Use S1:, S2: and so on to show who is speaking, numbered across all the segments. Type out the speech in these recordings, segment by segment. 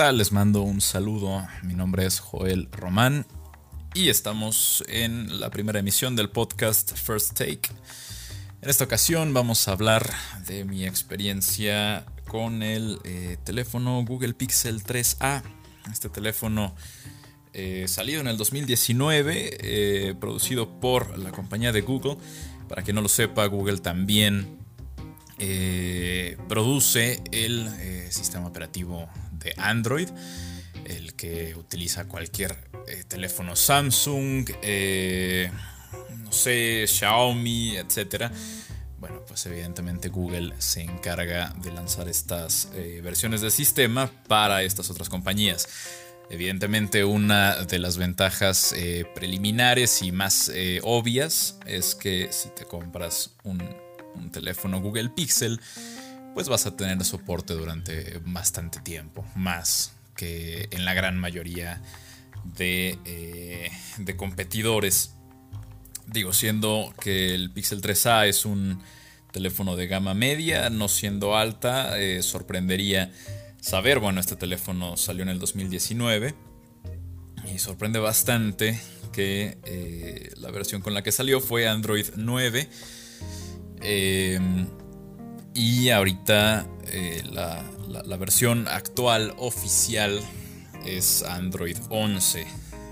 S1: Les mando un saludo. Mi nombre es Joel Román y estamos en la primera emisión del podcast First Take. En esta ocasión vamos a hablar de mi experiencia con el eh, teléfono Google Pixel 3A. Este teléfono eh, salido en el 2019, eh, producido por la compañía de Google. Para quien no lo sepa, Google también produce el sistema operativo de Android, el que utiliza cualquier eh, teléfono Samsung, eh, no sé, Xiaomi, etc. Bueno, pues evidentemente Google se encarga de lanzar estas eh, versiones del sistema para estas otras compañías. Evidentemente una de las ventajas preliminares y más obvias es que si te compras un teléfono Google Pixel, pues vas a tener soporte durante bastante tiempo, más que en la gran mayoría de, eh, competidores. Digo, siendo que el Pixel 3A es un teléfono de gama media, no siendo alta, eh, sorprendería saber, bueno, este teléfono salió en el 2019 y sorprende bastante que eh, la versión con la que salió fue Android 9. Y ahorita eh, la, versión actual oficial es Android 11.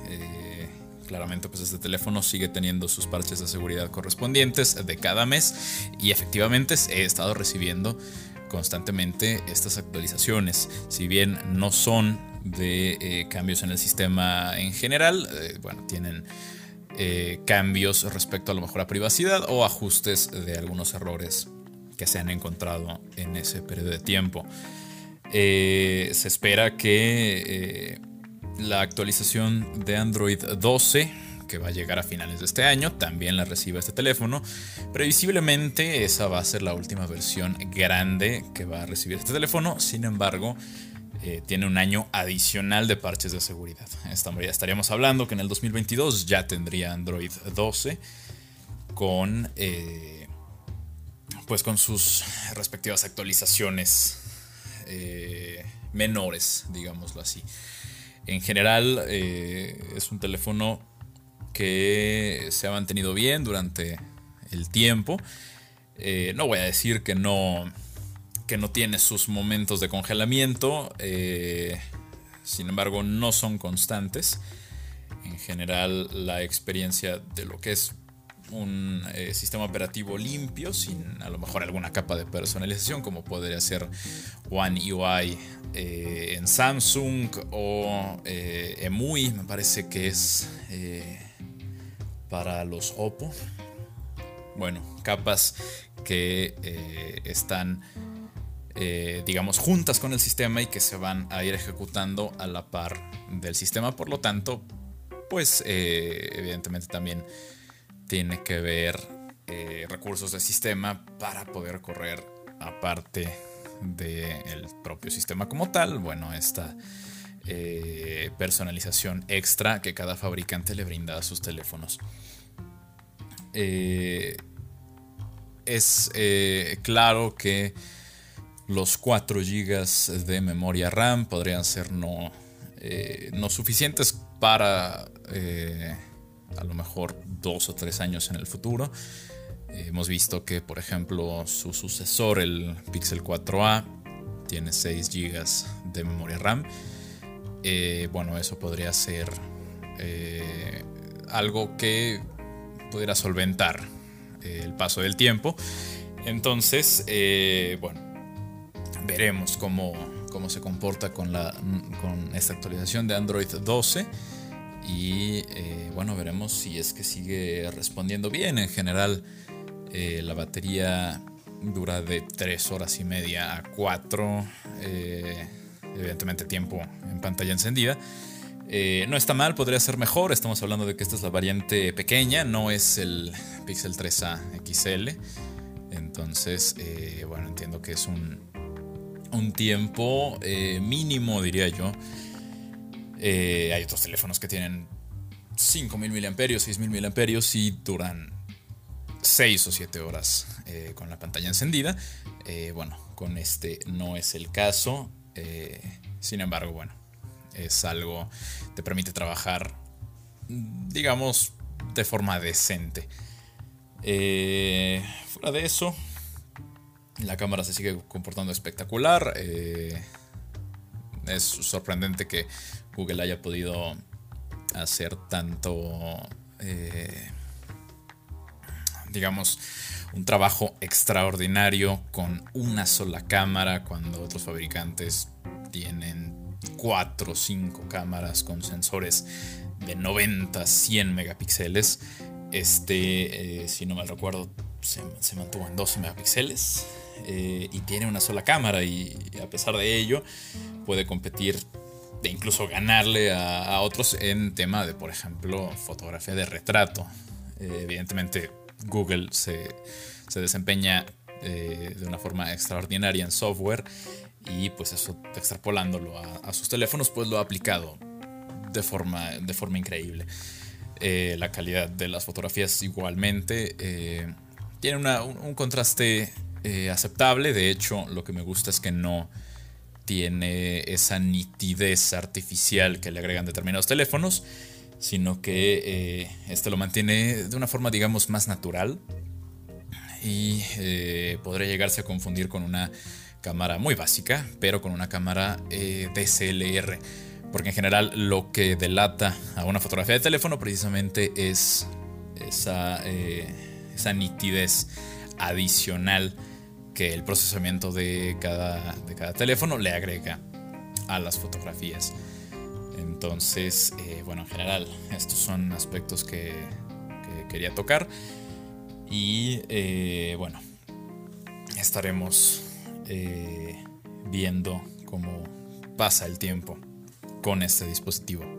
S1: Eh, claramente pues este teléfono sigue teniendo sus parches de seguridad correspondientes de cada mes y efectivamente he estado recibiendo constantemente estas actualizaciones. Si bien no son de eh, cambios en el sistema en general, bueno, tienen cambios respecto a lo mejor a privacidad o ajustes de algunos errores que se han encontrado en ese periodo de tiempo. Eh, se espera que eh, la actualización de Android 12, que va a llegar a finales de este año, también la reciba este teléfono. Previsiblemente esa va a ser la última versión grande que va a recibir este teléfono. Sin embargo, eh, tiene un año adicional de parches de seguridad. estaríamos hablando que en el 2022 ya tendría Android 12 con pues con sus respectivas actualizaciones eh, menores, digámoslo así. En general eh, es un teléfono que se ha mantenido bien durante el tiempo. Eh, no voy a decir que no, que no tiene sus momentos de congelamiento, sin embargo no son constantes. En general la experiencia de lo que es un eh, sistema operativo limpio, sin a lo mejor alguna capa de personalización, como podría ser One UI eh, en Samsung o eh, EMUI, me parece que es para los Oppo. Bueno, capas que están, digamos, juntas con el sistema y que se van a ir ejecutando a la par del sistema. Por lo tanto, pues evidentemente también tiene que ver eh, recursos de sistema para poder correr aparte del propio sistema como tal. Bueno, esta eh, personalización extra que cada fabricante le brinda a sus teléfonos. Eh, es claro que los 4 GB de memoria RAM podrían ser no, no suficientes para a lo mejor dos o tres años en el futuro. Eh, hemos visto que, por ejemplo, su sucesor, el Pixel 4a, tiene 6 GB de memoria RAM. Eh, bueno, eso podría ser eh, algo que pudiera solventar el paso del tiempo. Entonces, bueno, veremos cómo, cómo se comporta con, la, con esta actualización de Android 12 y eh, bueno, veremos si es que sigue respondiendo bien. En general, eh, la batería dura de 3 horas y media a 4. Eh, evidentemente tiempo en pantalla encendida. no está mal, podría ser mejor. Estamos hablando de que esta es la variante pequeña, no es el Pixel 3A XL. Entonces, bueno, entiendo que es un, un tiempo mínimo, diría yo, eh, hay otros teléfonos que tienen 5000 mAh, 6000 mAh y duran 6 o 7 horas eh, con la pantalla encendida. Eh, bueno, con este no es el caso. sin embargo, bueno, es algo, te permite trabajar, digamos, de forma decente. fuera de eso, la cámara se sigue comportando espectacular. es sorprendente que Google haya podido hacer tanto, eh, digamos, un trabajo extraordinario con una sola cámara cuando otros fabricantes tienen 4 o 5 cámaras con sensores de 90, 100 megapíxeles. Este, eh, si no mal recuerdo, se, mantuvo en 12 megapíxeles eh, y tiene una sola cámara y a pesar de ello puede competir de incluso ganarle a, otros en tema de, por ejemplo, fotografía de retrato. Eh, evidentemente, Google se, desempeña eh, de una forma extraordinaria en software y pues eso, extrapolándolo a, sus teléfonos, pues lo ha aplicado de forma, de forma increíble. Eh, la calidad de las fotografías igualmente tiene un, contraste aceptable, de hecho lo que me gusta es que no tiene esa nitidez artificial que le agregan determinados teléfonos, sino que eh, este lo mantiene de una forma, digamos, más natural y eh, podría llegarse a confundir con una cámara muy básica, pero con una cámara eh, porque en general lo que delata a una fotografía de teléfono precisamente es esa, esa nitidez adicional que el procesamiento de cada, de cada teléfono le agrega a las fotografías. Entonces, eh, bueno, en general, estos son aspectos que, quería tocar. Y eh, bueno, estaremos eh, viendo cómo pasa el tiempo con este dispositivo.